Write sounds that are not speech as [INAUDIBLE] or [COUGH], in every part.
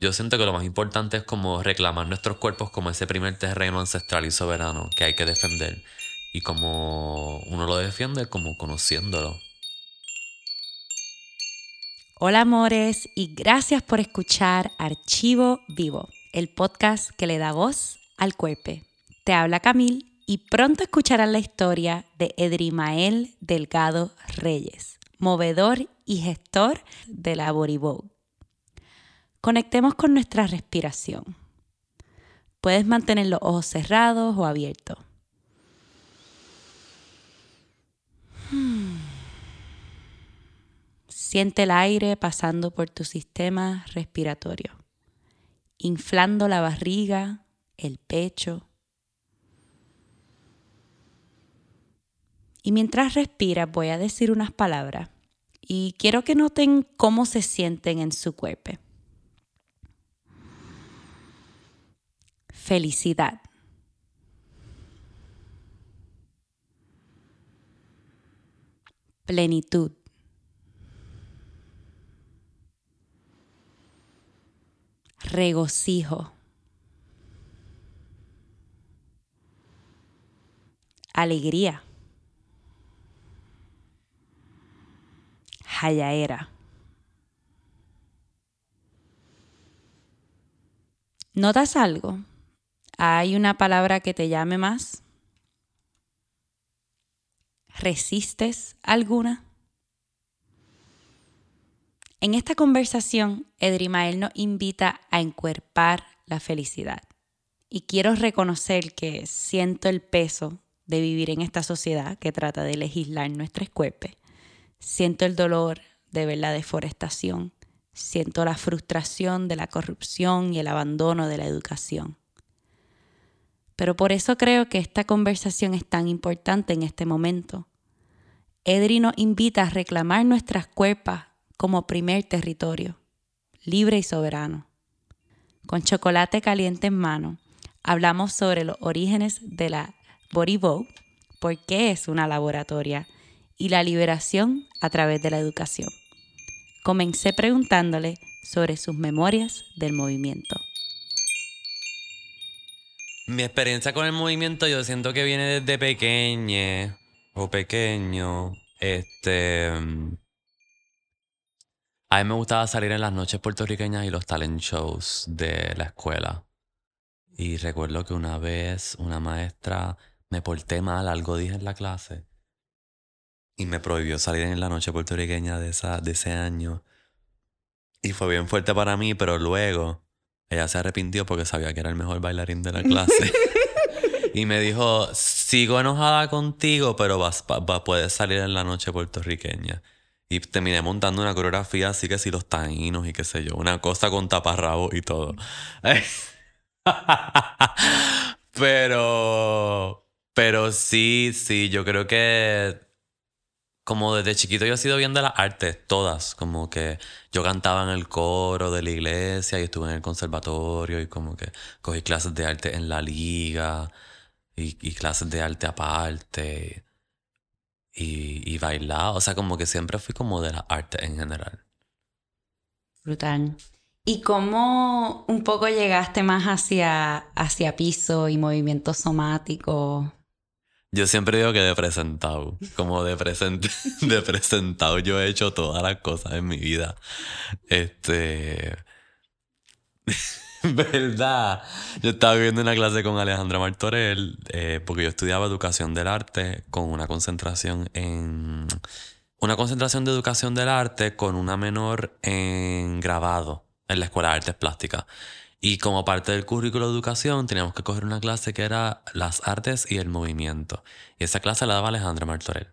Yo siento que lo más importante es como reclamar nuestros cuerpos como ese primer terreno ancestral y soberano que hay que defender. Y como uno lo defiende, como conociéndolo. Hola amores y gracias por escuchar Archivo Vivo, el podcast que le da voz al cuerpo. Te habla Camil y pronto escucharán la historia de Edrimael Delgado Reyes, movedor y gestor de la Body Conectemos con nuestra respiración. Puedes mantener los ojos cerrados o abiertos. Siente el aire pasando por tu sistema respiratorio, inflando la barriga, el pecho. Y mientras respiras voy a decir unas palabras y quiero que noten cómo se sienten en su cuerpo. Felicidad. Plenitud. Regocijo. Alegría. Jayaera. ¿Notas algo? ¿Hay una palabra que te llame más? ¿Resistes alguna? En esta conversación, Edrimael nos invita a encuerpar la felicidad. Y quiero reconocer que siento el peso de vivir en esta sociedad que trata de legislar nuestros cuerpos. Siento el dolor de ver la deforestación. Siento la frustración de la corrupción y el abandono de la educación. Pero por eso creo que esta conversación es tan importante en este momento. Edri nos invita a reclamar nuestras cuerpas como primer territorio, libre y soberano. Con chocolate caliente en mano, hablamos sobre los orígenes de la Vogue, por qué es una laboratoria y la liberación a través de la educación. Comencé preguntándole sobre sus memorias del movimiento. Mi experiencia con el movimiento yo siento que viene desde pequeña o pequeño. Este... A mí me gustaba salir en las noches puertorriqueñas y los talent shows de la escuela. Y recuerdo que una vez una maestra me porté mal, algo dije en la clase. Y me prohibió salir en la noche puertorriqueña de, esa, de ese año. Y fue bien fuerte para mí, pero luego ella se arrepintió porque sabía que era el mejor bailarín de la clase. [LAUGHS] y me dijo, sigo enojada contigo, pero vas, puedes salir en la noche puertorriqueña. Y terminé montando una coreografía así que sí, los taínos y qué sé yo, una cosa con taparrabo y todo. [LAUGHS] pero, pero sí, sí, yo creo que como desde chiquito yo he sido bien de las artes, todas. Como que yo cantaba en el coro de la iglesia y estuve en el conservatorio y como que cogí clases de arte en la liga y, clases de arte aparte y, y bailaba. O sea, como que siempre fui como de las artes en general. Brutal. ¿Y cómo un poco llegaste más hacia, hacia piso y movimiento somático? Yo siempre digo que de presentado. Como de, [LAUGHS] de presentado yo he hecho todas las cosas en mi vida. Este. [LAUGHS] ¿Verdad? Yo estaba viendo una clase con Alejandra Martorell eh, porque yo estudiaba educación del arte con una concentración en. Una concentración de educación del arte con una menor en grabado en la Escuela de Artes Plásticas. Y como parte del currículo de educación teníamos que coger una clase que era las artes y el movimiento. Y esa clase la daba Alejandra Martorell.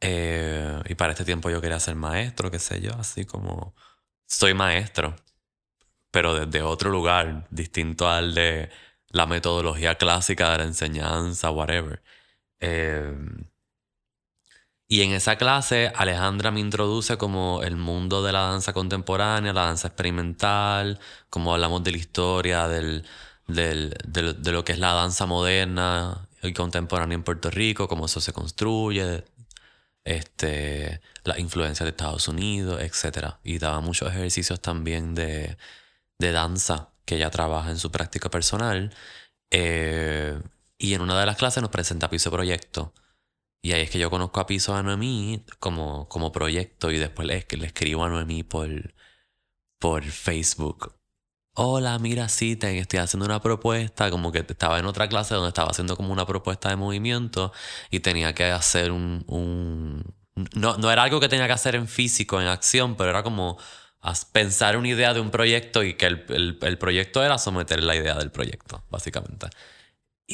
Eh, y para este tiempo yo quería ser maestro, qué sé yo, así como soy maestro, pero desde otro lugar, distinto al de la metodología clásica de la enseñanza, whatever. Eh, y en esa clase Alejandra me introduce como el mundo de la danza contemporánea, la danza experimental, como hablamos de la historia de lo que es la danza moderna y contemporánea en Puerto Rico, cómo eso se construye, este, la influencia de Estados Unidos, etc. Y daba muchos ejercicios también de, de danza que ella trabaja en su práctica personal. Eh, y en una de las clases nos presenta Piso Proyecto. Y ahí es que yo conozco a Piso a Noemí como, como proyecto y después le, le escribo a Noemí por, por Facebook. Hola, mira, sí, te, estoy haciendo una propuesta, como que estaba en otra clase donde estaba haciendo como una propuesta de movimiento y tenía que hacer un... un no, no era algo que tenía que hacer en físico, en acción, pero era como pensar una idea de un proyecto y que el, el, proyecto era someter la idea del proyecto, básicamente.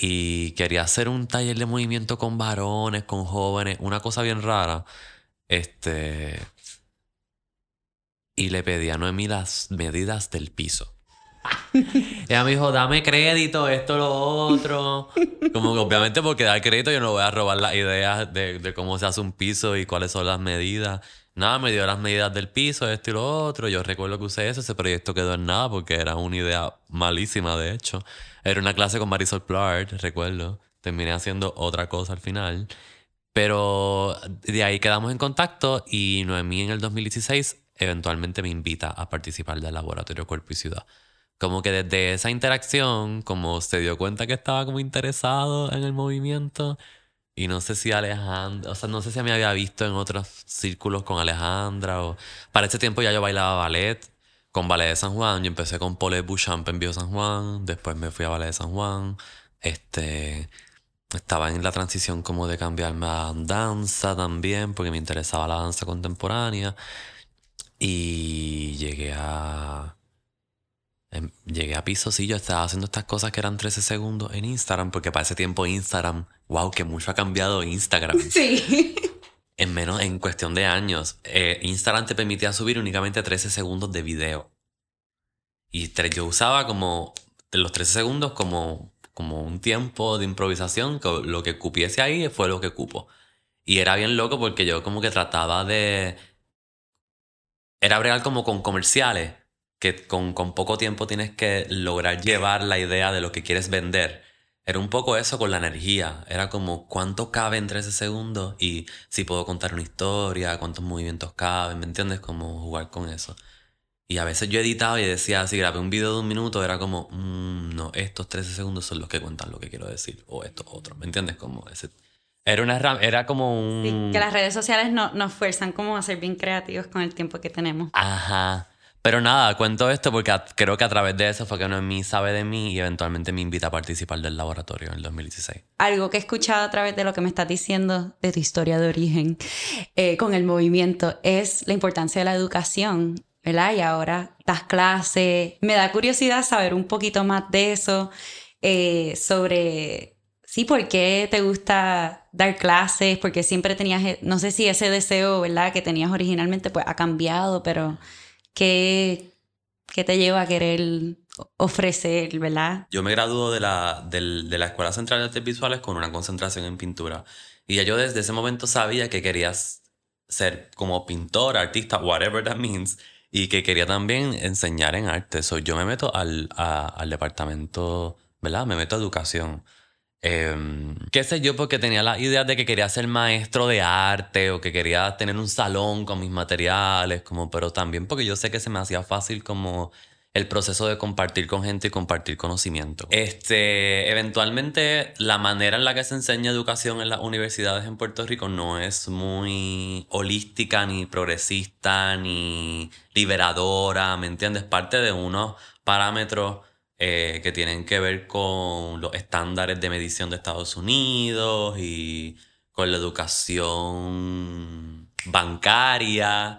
Y quería hacer un taller de movimiento con varones, con jóvenes, una cosa bien rara. Este. Y le pedí a Noemí las medidas del piso. [LAUGHS] Ella me dijo, dame crédito, esto, lo otro. Como que obviamente porque dar crédito yo no voy a robar las ideas de, de cómo se hace un piso y cuáles son las medidas. Nada, me dio las medidas del piso, esto y lo otro. Yo recuerdo que usé eso, ese proyecto quedó en nada porque era una idea malísima, de hecho. Era una clase con Marisol Plard, recuerdo. Terminé haciendo otra cosa al final. Pero de ahí quedamos en contacto y Noemí en el 2016 eventualmente me invita a participar del laboratorio Cuerpo y Ciudad. Como que desde esa interacción, como se dio cuenta que estaba como interesado en el movimiento, y no sé si Alejandra, o sea, no sé si me había visto en otros círculos con Alejandra o... Para ese tiempo ya yo bailaba ballet con Ballet de San Juan. Yo empecé con Paulette Bouchamp en Bio San Juan, después me fui a Ballet de San Juan. Este... Estaba en la transición como de cambiarme a danza también, porque me interesaba la danza contemporánea. Y llegué a Em, llegué a piso, sí, yo estaba haciendo estas cosas que eran 13 segundos en Instagram, porque para ese tiempo Instagram, wow, que mucho ha cambiado Instagram. [LAUGHS] Sí. En menos, en cuestión de años, eh, Instagram te permitía subir únicamente 13 segundos de video. Y yo usaba como los 13 segundos como, como un tiempo de improvisación, que lo que cupiese ahí fue lo que cupo. Y era bien loco porque yo como que trataba de... Era real como con comerciales que con, con, poco tiempo tienes que lograr llevar la idea de lo que quieres vender. Era un poco eso con la energía. Era como cuánto cabe en 13 segundos y si puedo contar una historia, cuántos movimientos caben, ¿me entiendes? Como jugar con eso. Y a veces yo editaba y decía, si grabé un video de un minuto, era como, mm, no, estos 13 segundos son los que cuentan lo que quiero decir, o estos otros, ¿me entiendes? Como ese... Era, una, era como un... Sí, que las redes sociales no, nos fuerzan como a ser bien creativos con el tiempo que tenemos. Ajá. Pero nada, cuento esto porque creo que a través de eso fue que Noemí sabe de mí y eventualmente me invita a participar del laboratorio en el 2016. Algo que he escuchado a través de lo que me estás diciendo de tu historia de origen eh, con el movimiento es la importancia de la educación, ¿verdad? Y ahora das clases. Me da curiosidad saber un poquito más de eso, eh, sobre, sí, por qué te gusta dar clases, porque siempre tenías, no sé si ese deseo, ¿verdad? Que tenías originalmente, pues ha cambiado, pero... ¿Qué, te lleva a querer ofrecer, verdad? Yo me graduó de la, de la Escuela Central de Artes Visuales con una concentración en pintura. Y ya yo desde ese momento sabía que querías ser como pintor, artista, whatever that means, y que quería también enseñar en arte. So, yo me meto al, al departamento, ¿verdad? Me meto a educación. Eh, qué sé yo, porque tenía la idea de que quería ser maestro de arte o que quería tener un salón con mis materiales, como, pero también porque yo sé que se me hacía fácil como el proceso de compartir con gente y compartir conocimiento. Este, eventualmente, la manera en la que se enseña educación en las universidades en Puerto Rico no es muy holística, ni progresista, ni liberadora, ¿me entiendes? Parte de unos parámetros eh, que tienen que ver con los estándares de medición de Estados Unidos y con la educación bancaria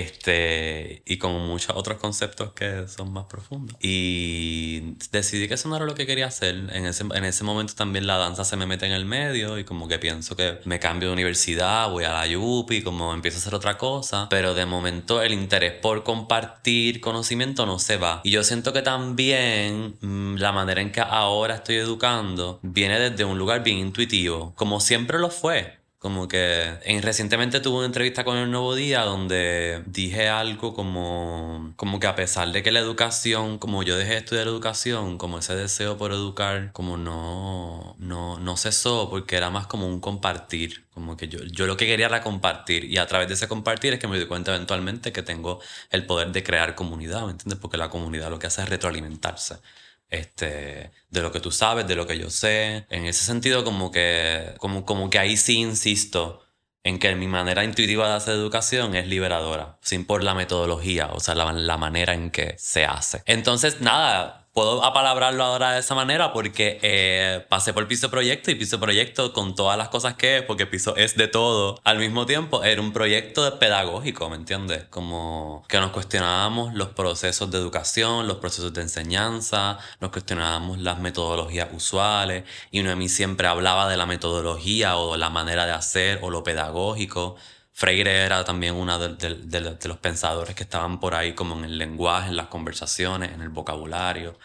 este, y con muchos otros conceptos que son más profundos. Y decidí que eso no era lo que quería hacer. En ese, en ese momento también la danza se me mete en el medio y como que pienso que me cambio de universidad, voy a la y como empiezo a hacer otra cosa. Pero de momento el interés por compartir conocimiento no se va. Y yo siento que también mm, la manera en que ahora estoy educando viene desde un lugar bien intuitivo, como siempre lo fue Como que en, recientemente tuve una entrevista con El Nuevo Día donde dije algo como, como que a pesar de que la educación, como yo dejé de estudiar educación, como ese deseo por educar, como no, no, no cesó porque era más como un compartir. Como que yo, yo lo que quería era compartir y a través de ese compartir es que me di cuenta eventualmente que tengo el poder de crear comunidad, ¿me entiendes? Porque la comunidad lo que hace es retroalimentarse este, de lo que tú sabes, de lo que yo sé. En ese sentido, como que, como, como que ahí sí insisto en que mi manera intuitiva de hacer educación es liberadora, sin por la metodología, o sea, la, la manera en que se hace. Entonces, nada, puedo apalabrarlo ahora de esa manera porque eh, pasé por Piso Proyecto y Piso Proyecto con todas las cosas que es, porque Piso es de todo al mismo tiempo, era un proyecto pedagógico, ¿me entiendes? Como que nos cuestionábamos los procesos de educación, los procesos de enseñanza, nos cuestionábamos las metodologías usuales y uno de mí siempre hablaba de la metodología o la manera de hacer o lo pedagógico. Freire era también uno de, los pensadores que estaban por ahí como en el lenguaje, en las conversaciones, en el vocabulario.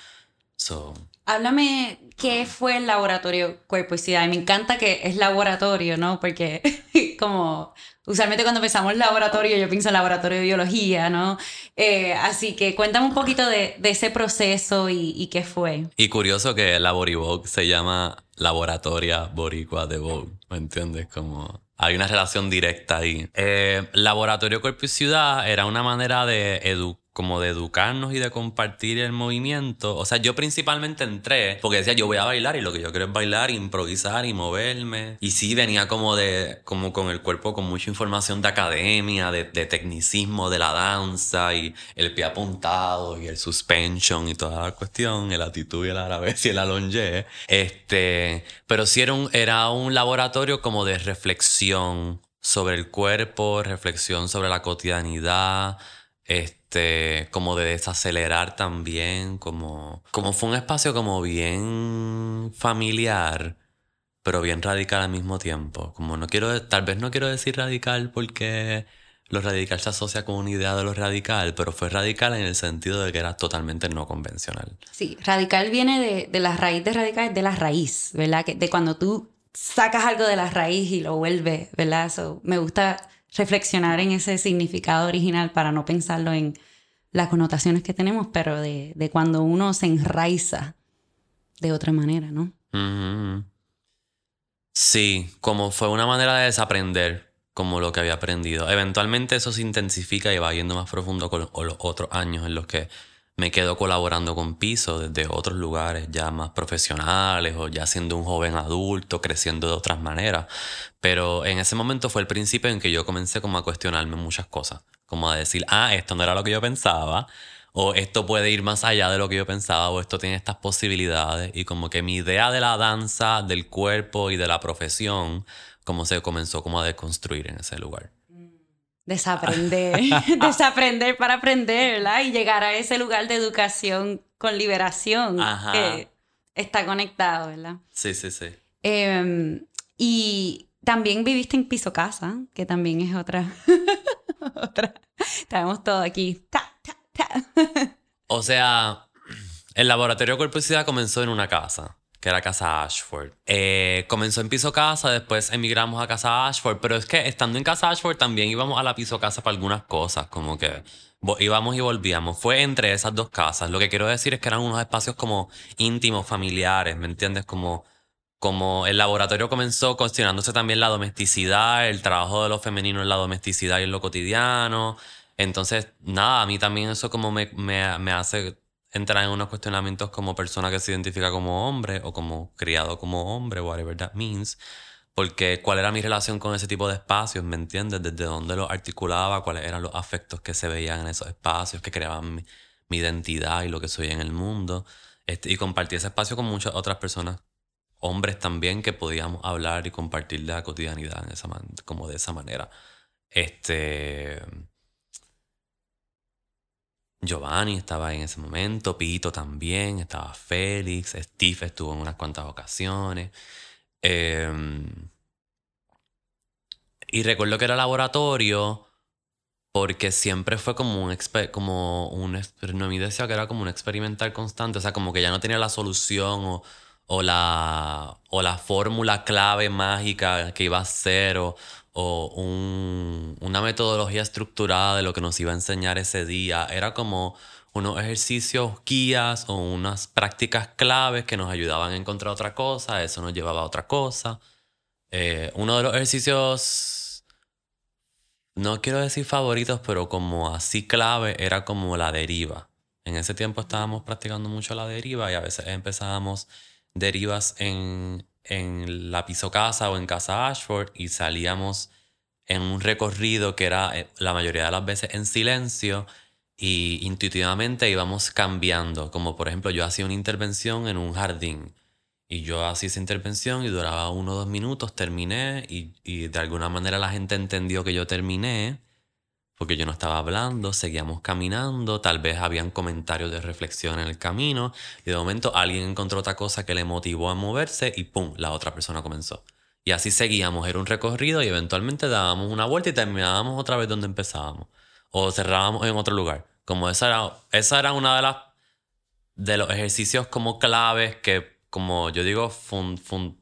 So. Háblame qué fue el laboratorio Cuerpo y Me encanta que es laboratorio, ¿no? Porque [LAUGHS] como usualmente cuando pensamos laboratorio yo pienso en laboratorio de biología, ¿no? Eh, así que cuéntame un poquito de, ese proceso y, qué fue. Y curioso que Laboribog se llama Laboratoria Boricua de Vogue, ¿me entiendes? Como hay una relación directa ahí. Eh, Laboratorio Cuerpo y Ciudad era una manera de educar como de educarnos y de compartir el movimiento. O sea, yo principalmente entré porque decía, yo voy a bailar y lo que yo quiero es bailar, improvisar y moverme. Y sí, venía como de, como con el cuerpo con mucha información de academia, de, tecnicismo de la danza y el pie apuntado y el suspension y toda la cuestión, el actitud y el árabe y el alongé. Este, pero sí era un, era un laboratorio como de reflexión sobre el cuerpo, reflexión sobre la cotidianidad, este, como de desacelerar también, como, como fue un espacio como bien familiar, pero bien radical al mismo tiempo. Como no quiero, tal vez no quiero decir radical porque lo radical se asocia con una idea de lo radical, pero fue radical en el sentido de que era totalmente no convencional. Sí, radical viene de, de la raíz de radical, de la raíz, ¿verdad? Que de cuando tú sacas algo de la raíz y lo vuelves, ¿verdad? me gusta reflexionar en ese significado original para no pensarlo en las connotaciones que tenemos, pero de, cuando uno se enraiza de otra manera, ¿no? Sí, como fue una manera de desaprender como lo que había aprendido. Eventualmente eso se intensifica y va yendo más profundo con los otros años en los que me quedo colaborando con Piso desde otros lugares ya más profesionales o ya siendo un joven adulto, creciendo de otras maneras. Pero en ese momento fue el principio en que yo comencé como a cuestionarme muchas cosas, como a decir, ah, esto no era lo que yo pensaba, o esto puede ir más allá de lo que yo pensaba, o esto tiene estas posibilidades, y como que mi idea de la danza, del cuerpo y de la profesión, como se comenzó como a deconstruir en ese lugar. Desaprender, [LAUGHS] [LAUGHS] desaprender para aprender, ¿verdad? Y llegar a ese lugar de educación con liberación que está conectado, ¿verdad? Sí, sí, sí. Em, y también viviste en piso casa, que también es otra. [LAUGHS] otra. Tenemos todo aquí. o sea, el laboratorio de corposidad comenzó en una casa que era Casa Ashford. Eh, comenzó en piso casa, después emigramos a Casa Ashford, pero es que estando en Casa Ashford también íbamos a la piso casa para algunas cosas, como que íbamos y volvíamos. Fue entre esas dos casas. Lo que quiero decir es que eran unos espacios como íntimos, familiares, ¿me entiendes? Como, como el laboratorio comenzó cuestionándose también la domesticidad, el trabajo de lo femenino en la domesticidad y en lo cotidiano. Entonces, nada, a mí también eso como me, me, me hace entrar en unos cuestionamientos como persona que se identifica como hombre o como criado como hombre, whatever that means. Porque cuál era mi relación con ese tipo de espacios, ¿me entiendes? Desde dónde los articulaba, cuáles eran los afectos que se veían en esos espacios, que creaban mi, identidad y lo que soy en el mundo. Este, y compartí ese espacio con muchas otras personas, hombres también, que podíamos hablar y compartir la cotidianidad en esa como de esa manera. Este Giovanni estaba en ese momento, Pito también, estaba Félix, Steve estuvo en unas cuantas ocasiones. Em, y recuerdo que era laboratorio porque siempre fue como un, como un, no me decía que era como un experimental constante, o sea, como que ya no tenía la solución o, o la, o la fórmula clave mágica que iba a ser o, una metodología estructurada de lo que nos iba a enseñar ese día. Era como unos ejercicios guías o unas prácticas claves que nos ayudaban a encontrar otra cosa, eso nos llevaba a otra cosa. Eh, uno de los ejercicios, no quiero decir favoritos, pero como así clave, era como la deriva. En ese tiempo estábamos practicando mucho la deriva y a veces empezábamos derivas en, en la piso casa o en casa Ashford y salíamos en un recorrido que era eh, la mayoría de las veces en silencio y intuitivamente íbamos cambiando. Como por ejemplo yo hacía una intervención en un jardín y yo hacía esa intervención y duraba uno o dos minutos, terminé y, y de alguna manera la gente entendió que yo terminé porque yo no estaba hablando, seguíamos caminando, tal vez habían comentarios de reflexión en el camino y de momento alguien encontró otra cosa que le motivó a moverse y ¡pum! La otra persona comenzó. Y así seguíamos, era un recorrido y eventualmente dábamos una vuelta y terminábamos otra vez donde empezábamos. O cerrábamos en otro lugar. Como esa era, esa era una de las de los ejercicios como claves que, como yo digo,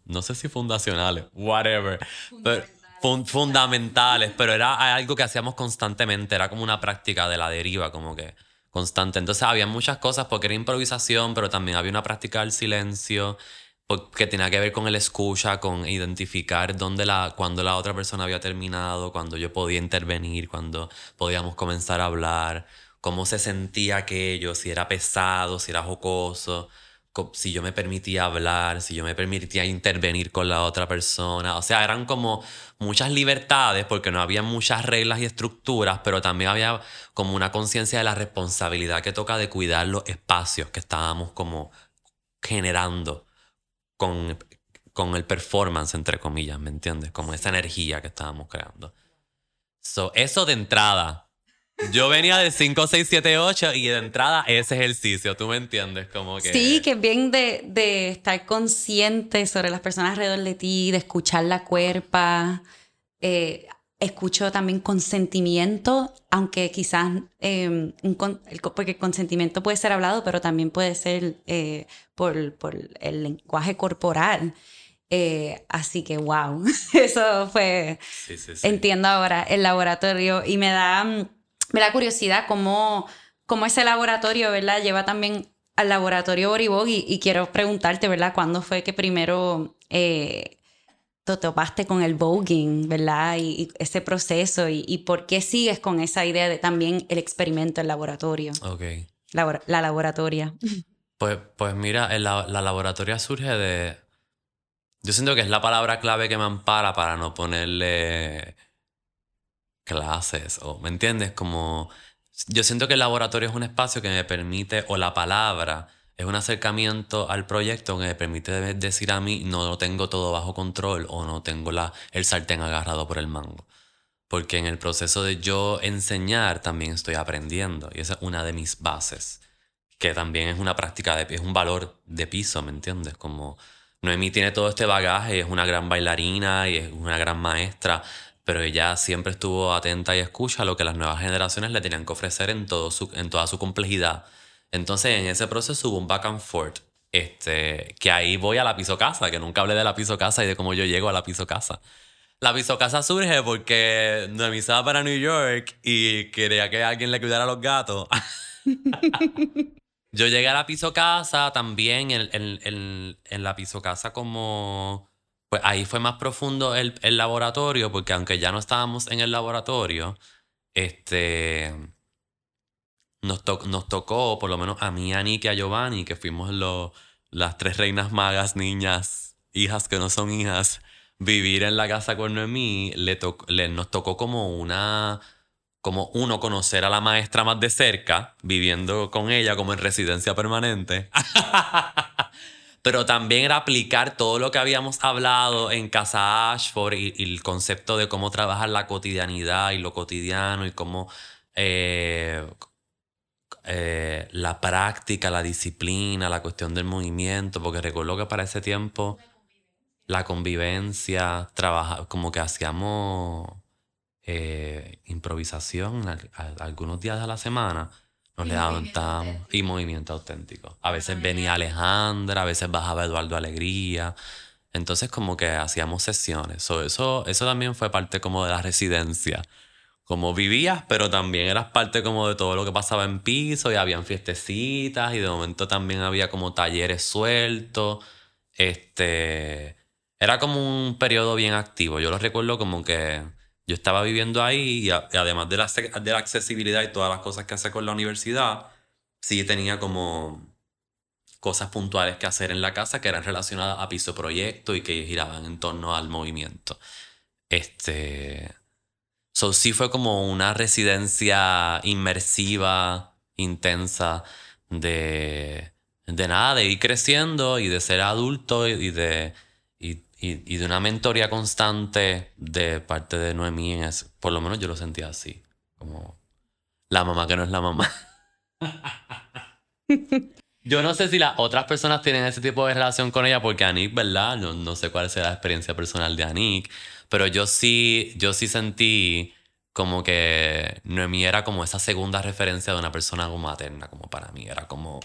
no sé si fundacionales, whatever. Pero, fundamentales, pero era algo que hacíamos constantemente, era como una práctica de la deriva, como que constante. Entonces había muchas cosas porque era improvisación, pero también había una práctica del silencio que tenía que ver con el escucha, con identificar dónde la, cuando la otra persona había terminado, cuando yo podía intervenir, cuando podíamos comenzar a hablar, cómo se sentía aquello, si era pesado, si era jocoso si yo me permitía hablar, si yo me permitía intervenir con la otra persona. O sea, eran como muchas libertades porque no había muchas reglas y estructuras, pero también había como una conciencia de la responsabilidad que toca de cuidar los espacios que estábamos como generando con, con el performance, entre comillas, ¿me entiendes? Como esa energía que estábamos creando. So, eso de entrada, yo venía de 5, 6, 7, 8 y de entrada ese ejercicio, ¿tú me entiendes? Como que... Sí, que es bien de, de estar consciente sobre las personas alrededor de ti, de escuchar la cuerpa. Eh, escucho también consentimiento, aunque quizás, eh, porque el consentimiento puede ser hablado, pero también puede ser eh, por, por, el lenguaje corporal. Eh, así que, wow, [LAUGHS] eso fue, sí, sí, sí. entiendo ahora, el laboratorio y me da mm, me da curiosidad cómo, cómo ese laboratorio, ¿verdad? Lleva también al laboratorio Boribog y, quiero preguntarte, ¿verdad? ¿Cuándo fue que primero eh, te topaste con el voguing, ¿verdad? Y, ese proceso y, por qué sigues con esa idea de también el experimento en laboratorio. Ok. la laboratoria. Pues, pues mira, la, la laboratoria surge de... Yo siento que es la palabra clave que me ampara para no ponerle clases o, ¿me entiendes? Como yo siento que el laboratorio es un espacio que me permite, o la palabra, es un acercamiento al proyecto que me permite decir a mí, no lo tengo todo bajo control o no tengo la, el sartén agarrado por el mango. Porque en el proceso de yo enseñar también estoy aprendiendo y esa es una de mis bases, que también es una práctica, de, es un valor de piso, ¿me entiendes? Como Noemí tiene todo este bagaje, es una gran bailarina y es una gran maestra, pero ella siempre estuvo atenta y escucha lo que las nuevas generaciones le tenían que ofrecer en, todo su, en toda su complejidad. Entonces, en ese proceso hubo un back and forth. Este, que ahí voy a la piso casa, que nunca hablé de la piso casa y de cómo yo llego a la piso casa. La piso casa surge porque Noemí estaba para New York y quería que alguien le cuidara a los gatos. [LAUGHS] yo llegué a la piso casa también en, en, en la piso casa como pues ahí fue más profundo el, laboratorio, porque aunque ya no estábamos en el laboratorio, este, nos, nos tocó, por lo menos a mí, a Nick y a Giovanni, que fuimos las tres reinas magas, niñas, hijas que no son hijas, vivir en la casa con Noemí, le, le nos tocó como una como uno conocer a la maestra más de cerca, viviendo con ella como en residencia permanente. [LAUGHS] pero también era aplicar todo lo que habíamos hablado en Casa Ashford y, el concepto de cómo trabajar la cotidianidad y lo cotidiano y cómo eh, eh, la práctica, la disciplina, la cuestión del movimiento, porque recuerdo que para ese tiempo la convivencia, trabaja, como que hacíamos eh, improvisación algunos días de la semana Nos levantamos. Y movimiento auténtico. A veces venía Alejandra, a veces bajaba Eduardo Alegría. Entonces como que hacíamos sesiones. eso, eso también fue parte como de la residencia. Como vivías, pero también eras parte como de todo lo que pasaba en piso y habían fiestecitas y de momento también había como talleres sueltos. Este, era como un periodo bien activo. Yo lo recuerdo como que yo estaba viviendo ahí y, además de la, de la accesibilidad y todas las cosas que hace con la universidad, sí tenía como cosas puntuales que hacer en la casa que eran relacionadas a piso proyecto y que giraban en torno al movimiento. Este. So, sí fue como una residencia inmersiva, intensa, de, de nada, de ir creciendo y de ser adulto y de y, de una mentoría constante de parte de Noemí, en por lo menos yo lo sentía así, como la mamá que no es la mamá. [LAUGHS] yo no sé si las otras personas tienen ese tipo de relación con ella, porque Anik, ¿verdad? No, no sé cuál será la experiencia personal de Anik, pero yo sí, yo sí sentí como que Noemí era como esa segunda referencia de una persona como materna, como para mí, era como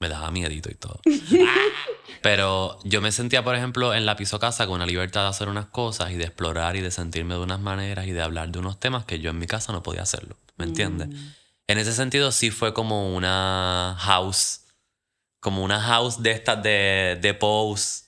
me daba miedito y todo. [LAUGHS] Pero yo me sentía, por ejemplo, en la piso casa con la libertad de hacer unas cosas y de explorar y de sentirme de unas maneras y de hablar de unos temas que yo en mi casa no podía hacerlo. ¿Me entiendes? Mm. En ese sentido sí fue como una house, como una house de estas de, de pose,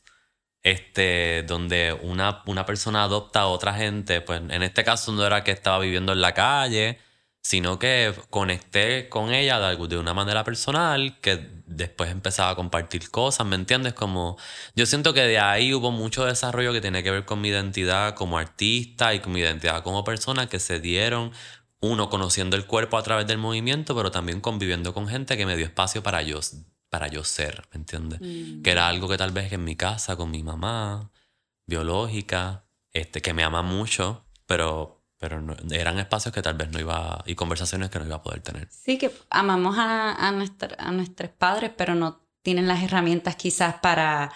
este, donde una, una persona adopta a otra gente. Pues en este caso no era que estaba viviendo en la calle, sino que conecté con ella de, una manera personal, que después empezaba a compartir cosas, ¿me entiendes? Como yo siento que de ahí hubo mucho desarrollo que tiene que ver con mi identidad como artista y con mi identidad como persona que se dieron, uno conociendo el cuerpo a través del movimiento, pero también conviviendo con gente que me dio espacio para yo, para yo ser, ¿me entiendes? Mm. Que era algo que tal vez en mi casa, con mi mamá, biológica, este, que me ama mucho, pero pero eran espacios que tal vez no iba, y conversaciones que no iba a poder tener. Sí, que amamos a, a, a nuestros padres, pero no tienen las herramientas quizás para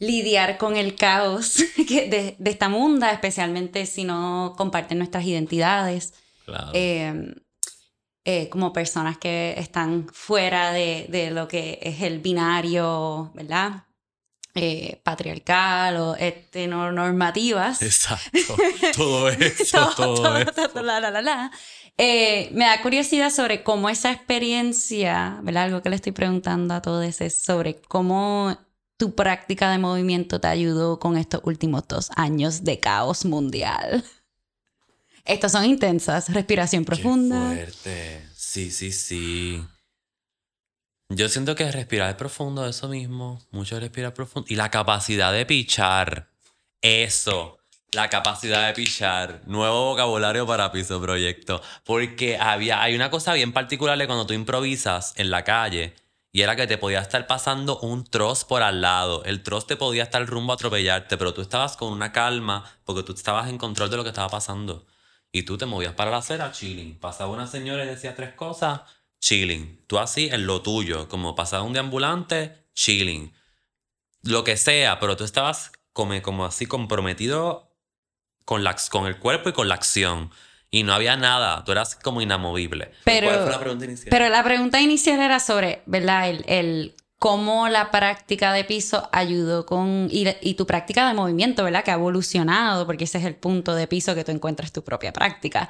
lidiar con el caos [LAUGHS] de, de esta munda, especialmente si no comparten nuestras identidades. Claro. Em, eh, como personas que están fuera de, de, lo que es el binario, ¿verdad? Eh, patriarcal o normativas Exacto, [LAUGHS] todo eso, todo, eso. La, la, la, eh, me da curiosidad sobre cómo esa experiencia, ¿verdad? Algo que le estoy preguntando a todos es sobre cómo tu práctica de movimiento te ayudó con estos últimos dos años de caos mundial. Estas son intensas, respiración profunda. Qué fuerte. Sí, sí, sí. Yo siento que respirar profundo, eso mismo, mucho respirar profundo. Y la capacidad de pichar, eso, la capacidad de pichar, nuevo vocabulario para Piso Proyecto. Porque había, hay una cosa bien particular cuando tú improvisas en la calle, y era que te podía estar pasando un troz por al lado. El troz te podía estar rumbo a atropellarte, pero tú estabas con una calma porque tú estabas en control de lo que estaba pasando. Y tú te movías para la acera, chilling. Pasaba una señora y decía tres cosas chilling. Tú así en lo tuyo, como pasaba un deambulante, chilling. Lo que sea, pero tú estabas como, como así comprometido con, la, con el cuerpo y con la acción. Y no había nada, tú eras como inamovible. Pero, ¿Cuál fue la pregunta inicial? Pero la pregunta inicial era sobre, ¿verdad? El, el cómo la práctica de piso ayudó con, y, y, tu práctica de movimiento, ¿verdad? Que ha evolucionado, porque ese es el punto de piso que tú encuentras tu propia práctica.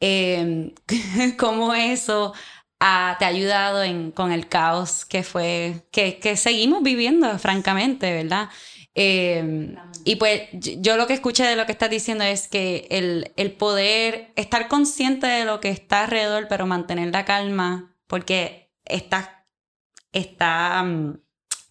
Eh, [LAUGHS] cómo eso te ha ayudado en, con el caos que fue, que, que seguimos viviendo, francamente, ¿verdad? Em, y pues yo lo que escuché de lo que estás diciendo es que el, el, poder estar consciente de lo que está alrededor, pero mantener la calma, porque estás, está, mm,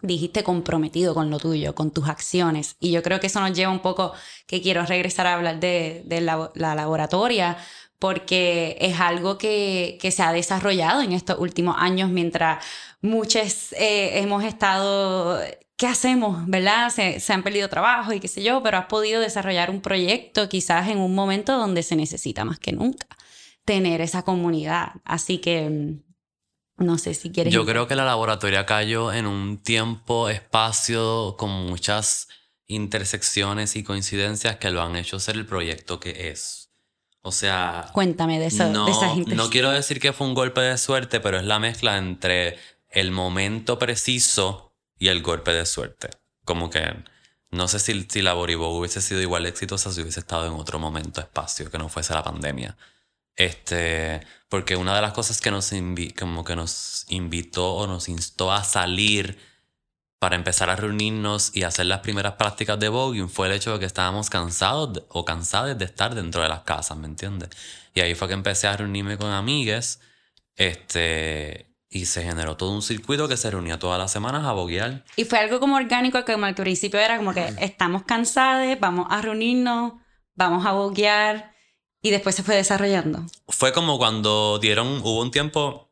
dijiste, comprometido con lo tuyo, con tus acciones. Y yo creo que eso nos lleva un poco, que quiero regresar a hablar de, de la, la laboratoria, porque es algo que, que, se ha desarrollado en estos últimos años mientras muchos eh, hemos estado, ¿qué hacemos? ¿Verdad? Se, se, han perdido trabajo y qué sé yo, pero has podido desarrollar un proyecto quizás en un momento donde se necesita más que nunca tener esa comunidad. Así que mm, no sé si quieres... Yo creo que la laboratoria cayó en un tiempo, espacio con muchas intersecciones y coincidencias que lo han hecho ser el proyecto que es O sea... Cuéntame de, eso, no, de esa No quiero decir que fue un golpe de suerte, pero es la mezcla entre el momento preciso y el golpe de suerte. Como que no sé si, si la Boribo hubiese sido igual exitosa si hubiese estado en otro momento, espacio, que no fuese la pandemia. Este, porque una de las cosas que nos, como que nos invitó o nos instó a salir para empezar a reunirnos y hacer las primeras prácticas de voguing fue el hecho de que estábamos cansados o cansadas de estar dentro de las casas, ¿me entiendes? Y ahí fue que empecé a reunirme con amigues, este, y se generó todo un circuito que se reunía todas las semanas a boguear. Y fue algo como orgánico que como al principio era como que estamos cansados, vamos a reunirnos, vamos a boguear y después se fue desarrollando. Fue como cuando dieron, hubo un tiempo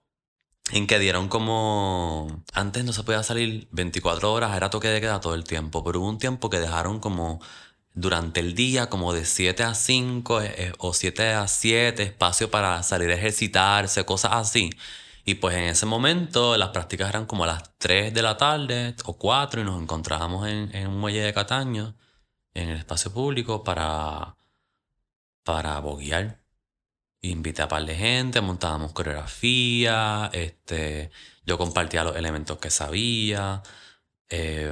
en que dieron como, antes no se podía salir 24 horas, era toque de queda todo el tiempo, pero hubo un tiempo que dejaron como durante el día, como de 7 a 5 eh, eh, o 7 a 7, espacio para salir a ejercitarse, cosas así. Y pues en ese momento las prácticas eran como a las 3 de la tarde o 4 y nos encontrábamos en, un muelle de Cataño, en el espacio público, para para boguear. Invité a par de gente, montábamos coreografía, este, yo compartía los elementos que sabía. Eh,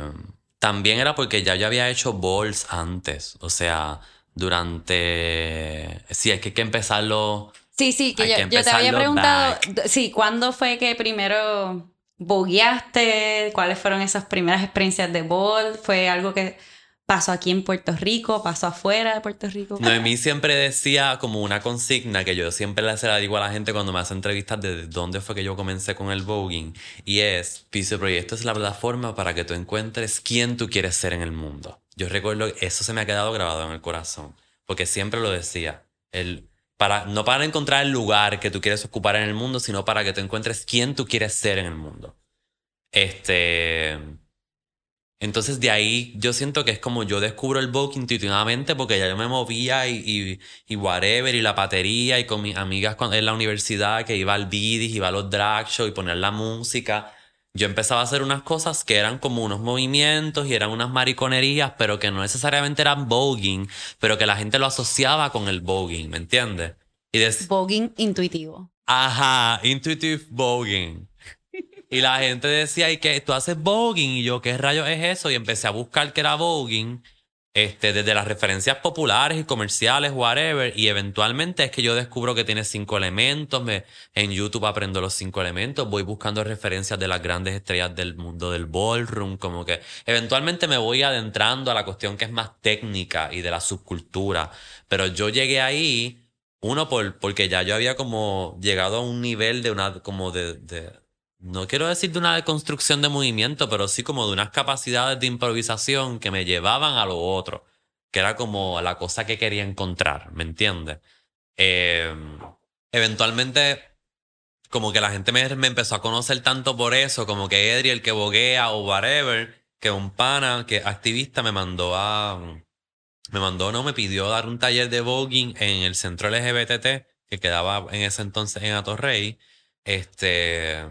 también era porque ya yo había hecho balls antes, o sea, durante... Sí, es que hay que empezarlo... Sí, sí, que, yo, yo, te había preguntado, sí, ¿cuándo fue que primero bogueaste? ¿Cuáles fueron esas primeras experiencias de ball? ¿Fue algo que pasó aquí en Puerto Rico, pasó afuera de Puerto Rico. Noemí siempre decía como una consigna que yo siempre le la digo a la gente cuando me hace entrevistas de dónde fue que yo comencé con el voguing y es, Piso Proyecto es la plataforma para que tú encuentres quién tú quieres ser en el mundo. Yo recuerdo, eso se me ha quedado grabado en el corazón, porque siempre lo decía, el, para, no para encontrar el lugar que tú quieres ocupar en el mundo, sino para que tú encuentres quién tú quieres ser en el mundo. Este entonces de ahí yo siento que es como yo descubro el book intuitivamente porque ya yo me movía y, y, whatever y la batería y con mis amigas en la universidad que iba al bidis, iba a los drag shows y poner la música. Yo empezaba a hacer unas cosas que eran como unos movimientos y eran unas mariconerías, pero que no necesariamente eran voguing, pero que la gente lo asociaba con el voguing, ¿me entiendes? Y voguing intuitivo. Ajá, intuitive voguing. Y la gente decía, ¿y qué? ¿Tú haces voguing? Y yo, ¿qué rayos es eso? Y empecé a buscar qué era voguing. Este, desde las referencias populares y comerciales, whatever, y eventualmente es que yo descubro que tiene cinco elementos, me, en YouTube aprendo los cinco elementos, voy buscando referencias de las grandes estrellas del mundo del ballroom, como que eventualmente me voy adentrando a la cuestión que es más técnica y de la subcultura, pero yo llegué ahí, uno, por, porque ya yo había como llegado a un nivel de una, como de no quiero decir de una construcción de movimiento, pero sí como de unas capacidades de improvisación que me llevaban a lo otro, que era como la cosa que quería encontrar, ¿me entiendes? Em, eventualmente, como que la gente me, empezó a conocer tanto por eso, como que Edri, el que boguea o whatever, que un pana, que activista, me mandó a. Me mandó, no, me pidió dar un taller de voguing en el centro LGBT que quedaba en ese entonces en Atorrey. Este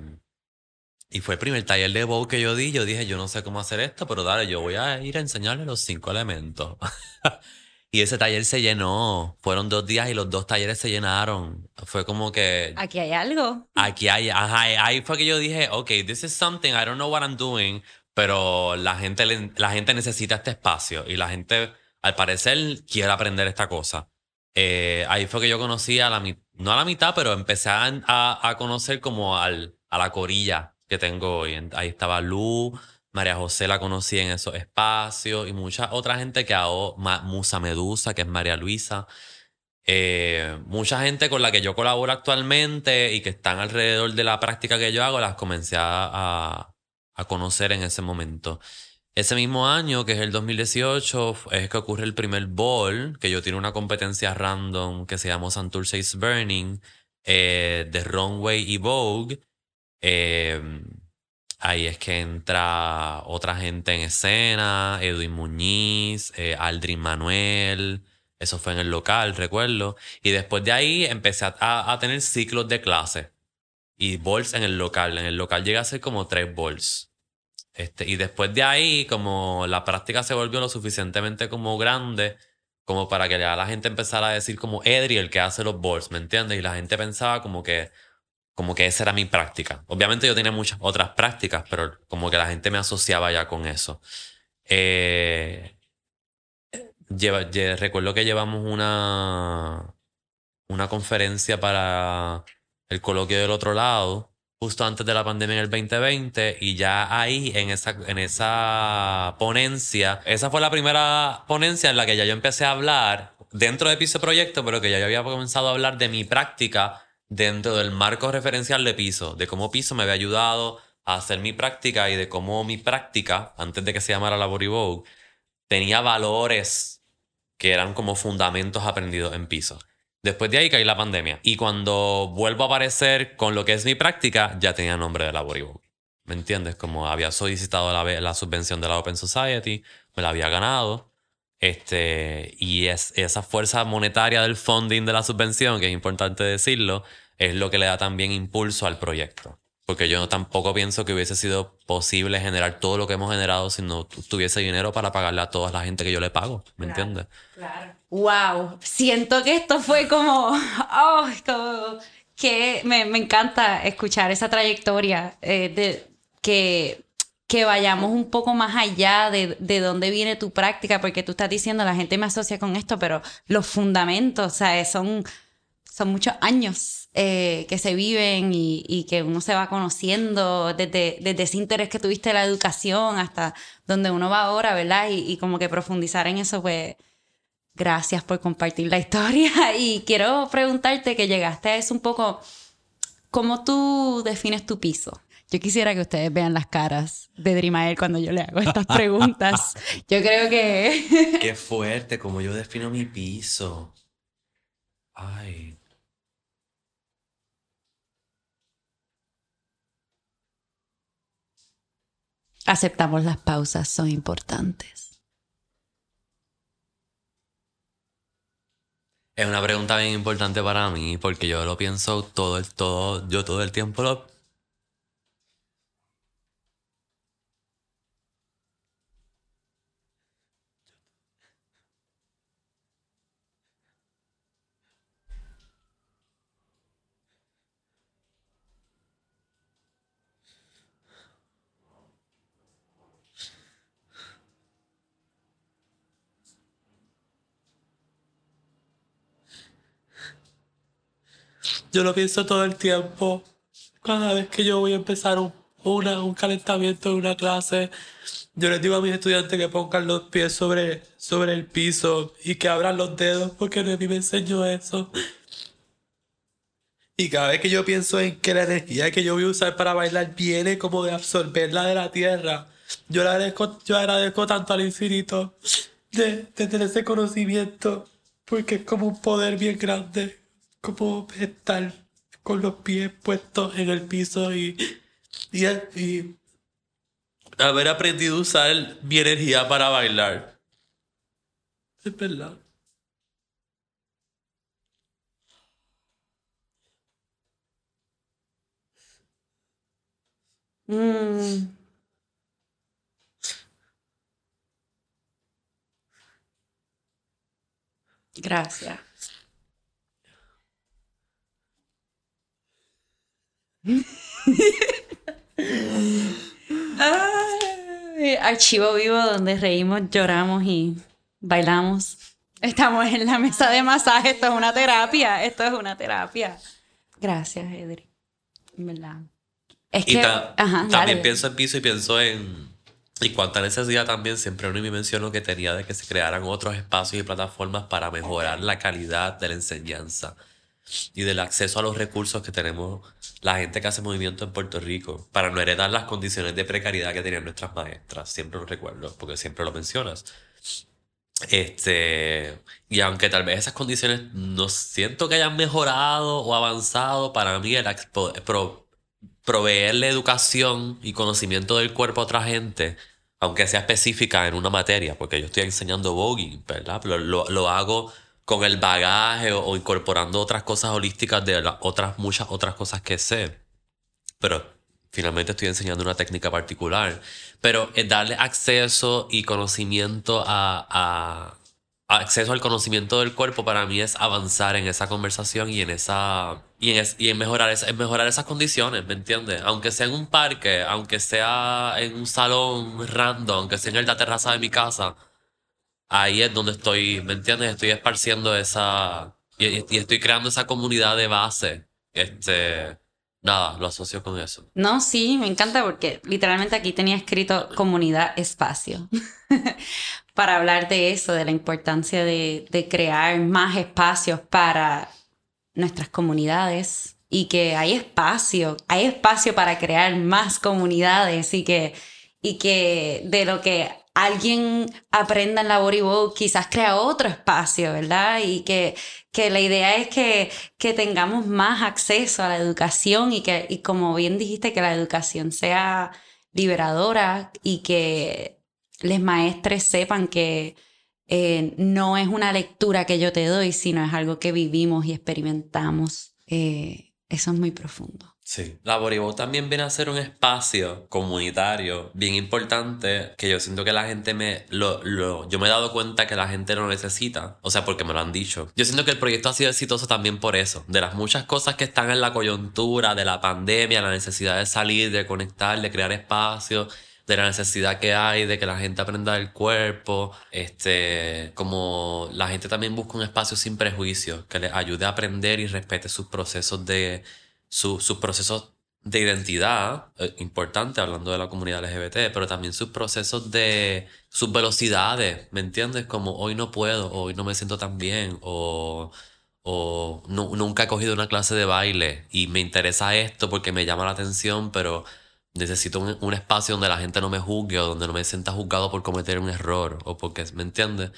y fue el primer taller de bow que yo di. Yo dije, yo no sé cómo hacer esto, pero dale, yo voy a ir a enseñarle los cinco elementos. [LAUGHS] y ese taller se llenó. Fueron dos días y los dos talleres se llenaron. Fue como que... Aquí hay algo. Aquí hay... Ajá, ahí fue que yo dije, ok, this is something, I don't know what I'm doing, pero la gente, la gente necesita este espacio y la gente, al parecer, quiere aprender esta cosa. Eh, ahí fue que yo conocí a la mitad, no a la mitad, pero empecé a, a conocer como al, a la corilla que tengo hoy. Ahí estaba Lu, María José la conocí en esos espacios y mucha otra gente que hago, Musa Medusa, que es María Luisa. Eh, mucha gente con la que yo colaboro actualmente y que están alrededor de la práctica que yo hago, las comencé a, a conocer en ese momento. Ese mismo año, que es el 2018, es que ocurre el primer ball, que yo tiene una competencia random que se llama Santurce is Burning, eh, de Runway y Vogue. Em, ahí es que entra otra gente en escena, Edwin Muñiz, eh, Aldrin Manuel, eso fue en el local, recuerdo. Y después de ahí empecé a, tener ciclos de clase y balls en el local. En el local llega a ser como tres balls. Este, y después de ahí, como la práctica se volvió lo suficientemente como grande, como para que la gente empezara a decir como Edri el que hace los boards, ¿me entiendes? Y la gente pensaba como que como que esa era mi práctica. Obviamente yo tenía muchas otras prácticas, pero como que la gente me asociaba ya con eso. Eh, recuerdo que llevamos una, una conferencia para el coloquio del otro lado, justo antes de la pandemia en el 2020, y ya ahí en esa, en esa ponencia, esa fue la primera ponencia en la que ya yo empecé a hablar dentro de Piso Proyecto, pero que ya yo había comenzado a hablar de mi práctica dentro del marco referencial de Piso, de cómo Piso me había ayudado a hacer mi práctica y de cómo mi práctica, antes de que se llamara la tenía valores que eran como fundamentos aprendidos en Piso. Después de ahí caí la pandemia. Y cuando vuelvo a aparecer con lo que es mi práctica, ya tenía nombre de la. ¿Me entiendes? Como había solicitado la, la subvención de la Open Society, me la había ganado. Este, y es, esa fuerza monetaria del funding de la subvención, que es importante decirlo, es lo que le da también impulso al proyecto. Porque yo tampoco pienso que hubiese sido posible generar todo lo que hemos generado si no tuviese dinero para pagarle a toda la gente que yo le pago. ¿Me entiendes? Claro. Wow. Siento que esto fue como. [LAUGHS] Oh, que me, encanta escuchar esa trayectoria eh, de que, que vayamos un poco más allá de, de dónde viene tu práctica, porque tú estás diciendo la gente me asocia con esto, pero los fundamentos, o sea, son son muchos años eh, que se viven y, que uno se va conociendo desde, desde ese interés que tuviste en la educación hasta donde uno va ahora, ¿verdad? Y, como que profundizar en eso, pues gracias por compartir la historia [LAUGHS] y quiero preguntarte que llegaste a eso un poco, ¿cómo tú defines tu piso? Yo quisiera que ustedes vean las caras de Drimael cuando yo le hago estas preguntas. [LAUGHS] Yo creo que... Qué fuerte, como yo defino mi piso. Ay. Aceptamos las pausas, son importantes. Es una pregunta bien importante para mí porque yo lo pienso todo el todo, yo todo el tiempo lo Yo lo pienso todo el tiempo. Cada vez que yo voy a empezar un, un calentamiento en una clase, yo les digo a mis estudiantes que pongan los pies sobre, sobre el piso y que abran los dedos porque a mí me enseñó eso. Y cada vez que yo pienso en que la energía que yo voy a usar para bailar viene como de absorberla de la tierra, yo le agradezco, yo agradezco tanto al infinito de, de tener ese conocimiento porque es como un poder bien grande como estar con los pies puestos en el piso y, y, y haber aprendido a usar mi energía para bailar. Es verdad. Mm. Gracias. Archivo vivo donde reímos, lloramos y bailamos. Estamos en la mesa de masaje. Esto es una terapia. Esto es una terapia. Gracias, Edri. ¿Verdad? Es que. también pienso en piso y pienso en. Y cuánta necesidad también, siempre uno me mencionó que tenía de que se crearan otros espacios y plataformas para mejorar la calidad de la enseñanza y del acceso a los recursos que tenemos la gente que hace movimiento en Puerto Rico para no heredar las condiciones de precariedad que tenían nuestras maestras. Siempre lo recuerdo, porque siempre lo mencionas. Este, y aunque tal vez esas condiciones no siento que hayan mejorado o avanzado, para mí el pro, proveerle educación y conocimiento del cuerpo a otra gente, aunque sea específica en una materia, porque yo estoy enseñando voguing, ¿verdad? Lo, lo hago con el bagaje o, incorporando otras cosas holísticas de otras, muchas otras cosas que sé. Pero finalmente estoy enseñando una técnica particular. Pero es darle acceso y conocimiento a, acceso al conocimiento del cuerpo para mí es avanzar en esa conversación y en esa y en, mejorar en mejorar esas condiciones, ¿me entiendes? Aunque sea en un parque, aunque sea en un salón random, aunque sea en la terraza de mi casa, ahí es donde estoy, ¿me entiendes? Estoy esparciendo esa y, estoy creando esa comunidad de base. Este, nada, lo asocio con eso. No, sí, me encanta porque literalmente aquí tenía escrito comunidad espacio. [LAUGHS] para hablar de eso, de la importancia de, de crear más espacios para nuestras comunidades y que hay espacio, hay espacio para crear más comunidades y que, y que de lo que alguien aprenda en la Bodyboat quizás crea otro espacio, ¿verdad? Y que, que la idea es que, que tengamos más acceso a la educación y que, y como bien dijiste, que la educación sea liberadora y que les maestres sepan que eh, no es una lectura que yo te doy, sino es algo que vivimos y experimentamos. Eh, eso es muy profundo. Sí. La Boribó también viene a ser un espacio comunitario bien importante que yo siento que la gente me lo, lo, yo me he dado cuenta que la gente lo necesita, o sea, porque me lo han dicho. Yo siento que el proyecto ha sido exitoso también por eso, de las muchas cosas que están en la coyuntura de la pandemia, la necesidad de salir, de conectar, de crear espacios de la necesidad que hay de que la gente aprenda del cuerpo, este, como la gente también busca un espacio sin prejuicios, que les ayude a aprender y respete sus procesos de, sus procesos de identidad, eh, importante hablando de la comunidad LGBT, pero también sus procesos de sus velocidades, ¿me entiendes? Como hoy no puedo, hoy no me siento tan bien, o, o nunca he cogido una clase de baile y me interesa esto porque me llama la atención, pero necesito un, espacio donde la gente no me juzgue o donde no me sienta juzgado por cometer un error o porque, ¿me entiendes?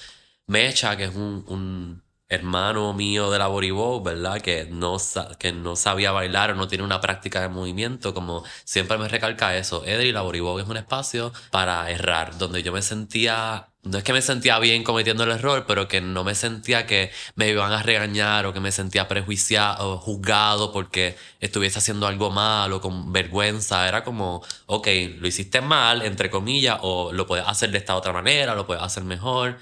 Mecha, que es un, un hermano mío de la Boribó, ¿verdad? Que no, que no sabía bailar o no tiene una práctica de movimiento, como siempre me recalca eso. Edri, la Boribó es un espacio para errar, donde yo me sentía no es que me sentía bien cometiendo el error, pero que no me sentía que me iban a regañar o que me sentía prejuiciado o juzgado porque estuviese haciendo algo mal o con vergüenza. Era como, ok, lo hiciste mal, entre comillas, o lo puedes hacer de esta otra manera, lo puedes hacer mejor.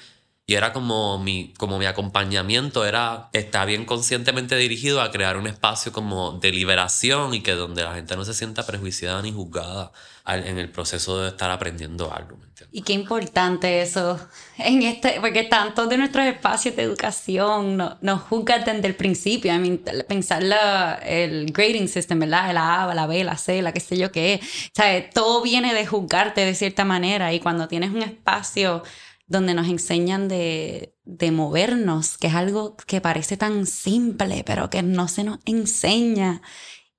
Y era como mi, como mi acompañamiento, era, está bien conscientemente dirigido a crear un espacio como de liberación y que donde la gente no se sienta prejuiciada ni juzgada en el proceso de estar aprendiendo algo. y qué importante eso, en este, porque tantos de nuestros espacios de educación no, nos juzgan desde el principio. I mean, pensar la, el grading system, ¿verdad? La A, la B, la C, la qué sé yo qué. O sea, todo viene de juzgarte de cierta manera y cuando tienes un espacio donde nos enseñan de, movernos, que es algo que parece tan simple, pero que no se nos enseña.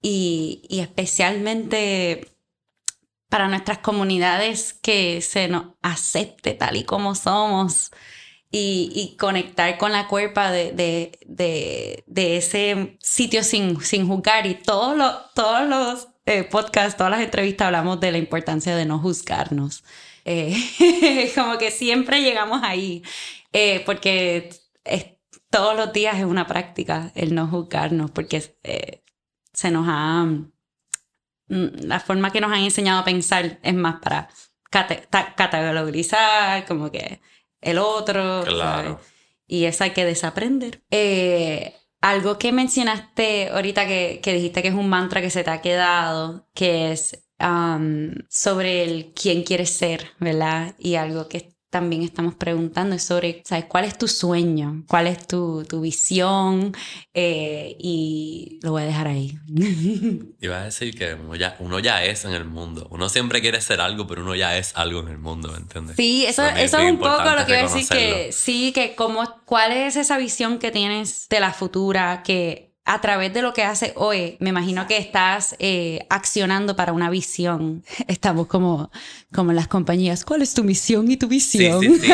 Y, especialmente para nuestras comunidades que se nos acepte tal y como somos y, conectar con la cuerpa de, ese sitio sin, sin juzgar. Y todos los, todos los eh, podcasts, todas las entrevistas hablamos de la importancia de no juzgarnos. Eh, [LAUGHS] como que siempre llegamos ahí, eh, porque todos los días es una práctica el no juzgarnos, porque eh, se nos ha... Mm, la forma que nos han enseñado a pensar es más para categorizar, como que el otro. Claro. Y eso hay que desaprender. algo que mencionaste ahorita que, que dijiste que es un mantra que se te ha quedado, que es sobre el quién quieres ser, ¿verdad? Y algo que también estamos preguntando es sobre, ¿sabes? ¿Cuál es tu sueño? ¿Cuál es tu, tu visión? Eh, y lo voy a dejar ahí. [LAUGHS] Iba a decir que uno ya, uno ya es en el mundo. Uno siempre quiere ser algo, pero uno ya es algo en el mundo, ¿me entiendes? Sí, eso, eso es un poco lo que iba a decir que sí, que como, ¿cuál es esa visión que tienes de la futura que a través de lo que hace hoy, me imagino que estás eh, accionando para una visión. [LAUGHS] Estamos como, como en las compañías, ¿cuál es tu misión y tu visión? Sí, sí, [LAUGHS] sí.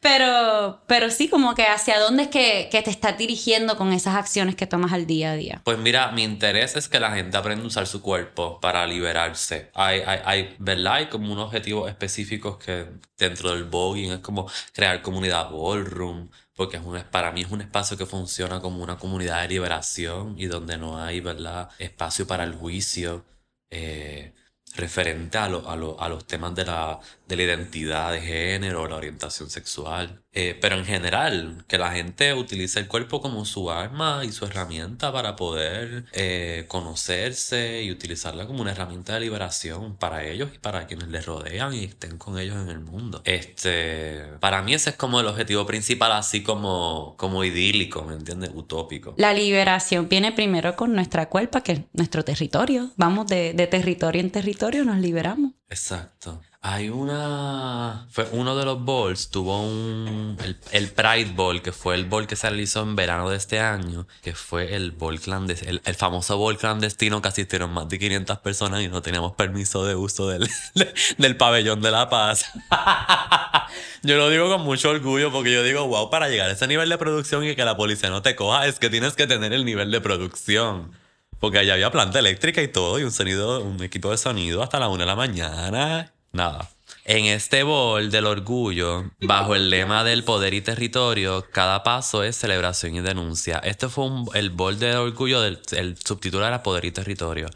pero, pero sí, como que hacia dónde es que, que, te estás dirigiendo con esas acciones que tomas al día a día. Pues mira, mi interés es que la gente aprenda a usar su cuerpo para liberarse. Hay, hay, hay ¿verdad? Hay como unos objetivos específicos que dentro del voguing es como crear comunidad ballroom, porque es un, para mí es un espacio que funciona como una comunidad de liberación y donde no hay ¿verdad? espacio para el juicio eh, referente a, a, a, los temas de la, de la identidad de género, la orientación sexual. Eh, pero en general, que la gente utilice el cuerpo como su arma y su herramienta para poder eh, conocerse y utilizarla como una herramienta de liberación para ellos y para quienes les rodean y estén con ellos en el mundo. Este, para mí ese es como el objetivo principal, así como, como idílico, ¿me entiendes? Utópico. La liberación viene primero con nuestra cuerpo, que es nuestro territorio. Vamos de, de territorio en territorio, nos liberamos. Exacto. Hay una. Fue uno de los balls, tuvo un. El, Pride Ball, que fue el ball que se realizó en verano de este año, que fue el ball clandestino. El, el, famoso ball clandestino que asistieron más de 500 personas y no teníamos permiso de uso del, [LAUGHS] del pabellón de la paz. [LAUGHS] yo lo digo con mucho orgullo porque yo digo, wow, para llegar a ese nivel de producción y que la policía no te coja, es que tienes que tener el nivel de producción. Porque allá había planta eléctrica y todo, y un sonido, un equipo de sonido hasta la una de la mañana. Nada. En este bol del orgullo, bajo el lema del poder y territorio, cada paso es celebración y denuncia. Este fue el bol del orgullo, del, el subtítulo era poder y territorio.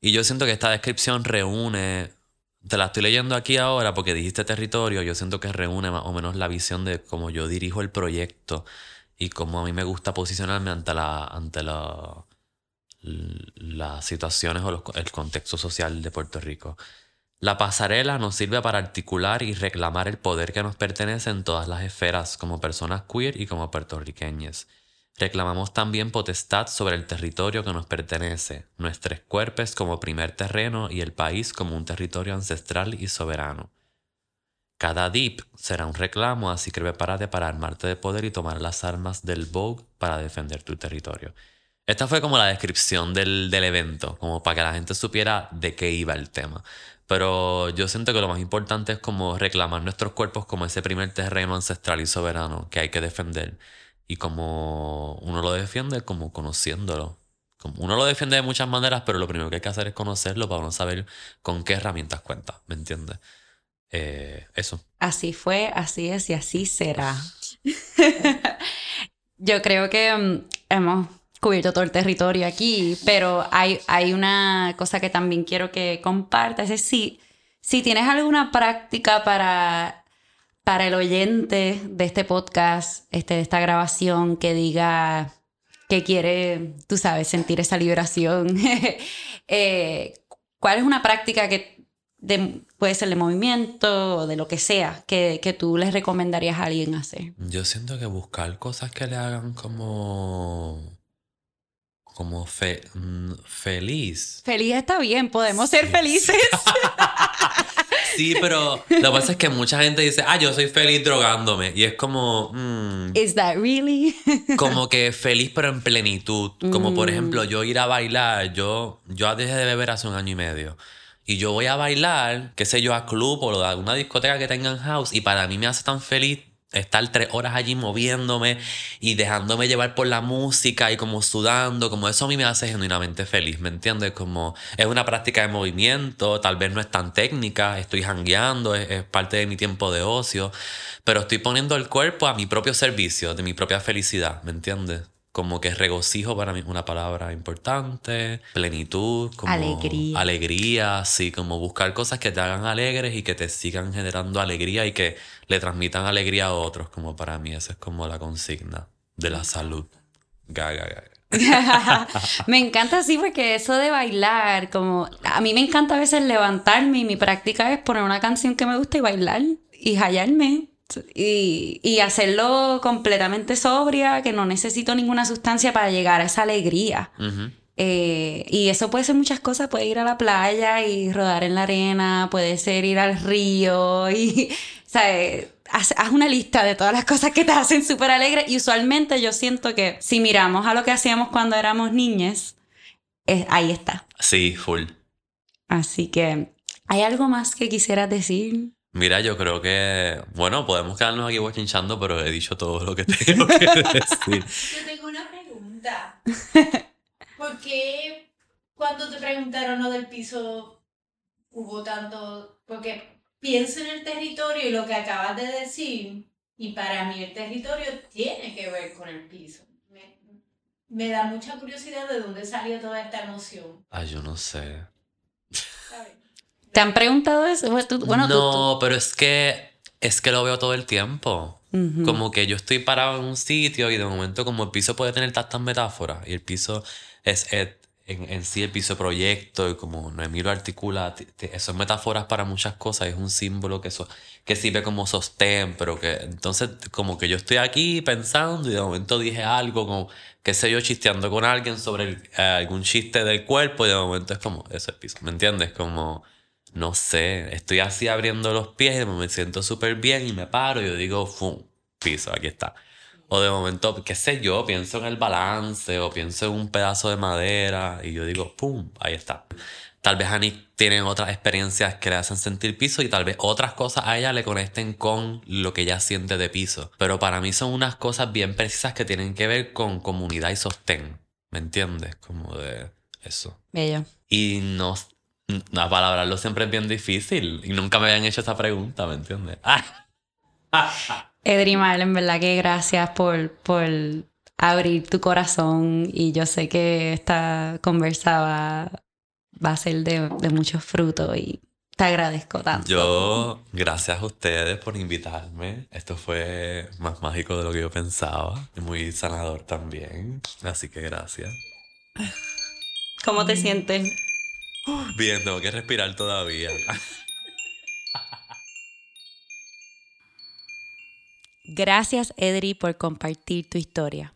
Y yo siento que esta descripción reúne, te la estoy leyendo aquí ahora porque dijiste territorio, yo siento que reúne más o menos la visión de cómo yo dirijo el proyecto y cómo a mí me gusta posicionarme ante la, ante la, las situaciones o el contexto social de Puerto Rico. La pasarela nos sirve para articular y reclamar el poder que nos pertenece en todas las esferas como personas queer y como puertorriqueños. Reclamamos también potestad sobre el territorio que nos pertenece, nuestros cuerpos como primer terreno y el país como un territorio ancestral y soberano. Cada dip será un reclamo, así que prepárate para armarte de poder y tomar las armas del Vogue para defender tu territorio. Esta fue como la descripción del, del evento, como para que la gente supiera de qué iba el tema. Pero yo siento que lo más importante es como reclamar nuestros cuerpos como ese primer terreno ancestral y soberano que hay que defender. Y como uno lo defiende, como conociéndolo. Como uno lo defiende de muchas maneras, pero lo primero que hay que hacer es conocerlo para uno saber con qué herramientas cuenta, ¿me entiendes? Eh, eso. Así fue, así es y así será. [LAUGHS] yo creo que mm, hemos cubierto todo el territorio aquí, pero hay, hay una cosa que también quiero que compartas, es si, si tienes alguna práctica para, para el oyente de este podcast, este, de esta grabación, que diga que quiere, tú sabes, sentir esa liberación, [LAUGHS] eh, ¿cuál es una práctica que puede ser de movimiento o de lo que sea que, que tú les recomendarías a alguien hacer? Yo siento que buscar cosas que le hagan como como fe, mm, feliz. Feliz está bien, podemos ser felices. [LAUGHS] sí, pero lo que pasa es que mucha gente dice, ah, yo soy feliz drogándome. Y es como... Mm, ¿Is that really? [LAUGHS] como que feliz pero en plenitud. Como por mm. ejemplo, yo ir a bailar, yo, yo dejé de beber hace un año y medio. Y yo voy a bailar, qué sé yo, a club o a una discoteca que tengan house. Y para mí me hace tan feliz estar tres horas allí moviéndome y dejándome llevar por la música y como sudando, como eso a mí me hace genuinamente feliz, ¿me entiendes? Como es una práctica de movimiento, tal vez no es tan técnica, estoy jangueando, es, es parte de mi tiempo de ocio, pero estoy poniendo el cuerpo a mi propio servicio, de mi propia felicidad, ¿me entiendes? Como que regocijo para mí es una palabra importante, plenitud, como alegría. Alegría, sí, como buscar cosas que te hagan alegres y que te sigan generando alegría y que le transmitan alegría a otros, como para mí esa es como la consigna de la salud. Gaga, gaga. [LAUGHS] me encanta así porque eso de bailar, como a mí me encanta a veces levantarme y mi práctica es poner una canción que me gusta y bailar y hallarme y, hacerlo completamente sobria, que no necesito ninguna sustancia para llegar a esa alegría. Eh, y eso puede ser muchas cosas, puede ir a la playa y rodar en la arena, puede ser ir al río y, [LAUGHS] Haz, una lista de todas las cosas que te hacen súper alegre y usualmente yo siento que si miramos a lo que hacíamos cuando éramos niñas, ahí está. Sí, full. Así que, ¿hay algo más que quisieras decir? Mira, yo creo que, bueno, podemos quedarnos aquí bochinchando, pero he dicho todo lo que [LAUGHS] tengo que decir. Yo tengo una pregunta. [LAUGHS] ¿Por qué cuando te preguntaron lo del piso hubo tanto? Porque pienso en el territorio y lo que acabas de decir, y para mí el territorio tiene que ver con el piso. Me, me da mucha curiosidad de dónde salió toda esta emoción. Ah, yo no sé. ¿Te han preguntado eso? Bueno, tú, bueno, tú- no, pero es que es que lo veo todo el tiempo. Ujú. Como que yo estoy parado en un sitio y de momento como el piso puede tener tantas metáforas y el piso es, es- en, en sí el piso proyecto y como Noemí lo articula, es metáforas para muchas cosas, es un símbolo que, eso, que sirve como sostén, pero que entonces como que yo estoy aquí pensando y de momento dije algo como, qué sé yo, chisteando con alguien sobre el- eh, algún chiste del cuerpo y de momento es como, eso es piso, ¿me entiendes? Como... No sé, estoy así abriendo los pies y me siento súper bien y me paro y yo digo, ¡fum! Piso, aquí está. O de momento, qué sé yo, pienso en el balance o pienso en un pedazo de madera y yo digo, ¡pum! Ahí está. Tal vez Annie tiene otras experiencias que le hacen sentir piso y tal vez otras cosas a ella le conecten con lo que ella siente de piso. Pero para mí son unas cosas bien precisas que tienen que ver con comunidad y sostén. ¿Me entiendes? Como de eso. Bello. Y no, a palabrarlo siempre es bien difícil. Y nunca me habían hecho esa pregunta, ¿me entiendes? Ah, [LAUGHS] Edrimal, en verdad que gracias por, por abrir tu corazón y yo sé que esta conversa va, va a ser de, de mucho fruto y te agradezco tanto. yo, gracias a ustedes por invitarme. Esto fue más mágico de lo que yo pensaba. Y muy sanador también. Así que gracias. ¿Cómo te sientes? Bien, tengo que respirar todavía. Gracias, Edri, por compartir tu historia.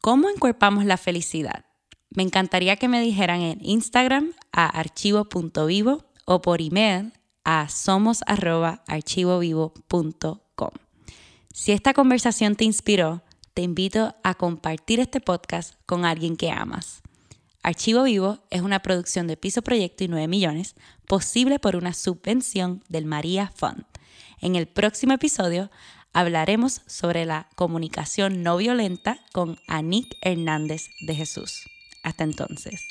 ¿Cómo encuerpamos la felicidad? Me encantaría que me dijeran en Instagram a archivo.vivo o por email a somos@archivovivo.com. Si esta conversación te inspiró, te invito a compartir este podcast con alguien que amas. Archivo Vivo es una producción de Piso Proyecto y 9 Millones, posible por una subvención del María Fund. En el próximo episodio hablaremos sobre la comunicación no violenta con Anik Hernández de Jesús. Hasta entonces.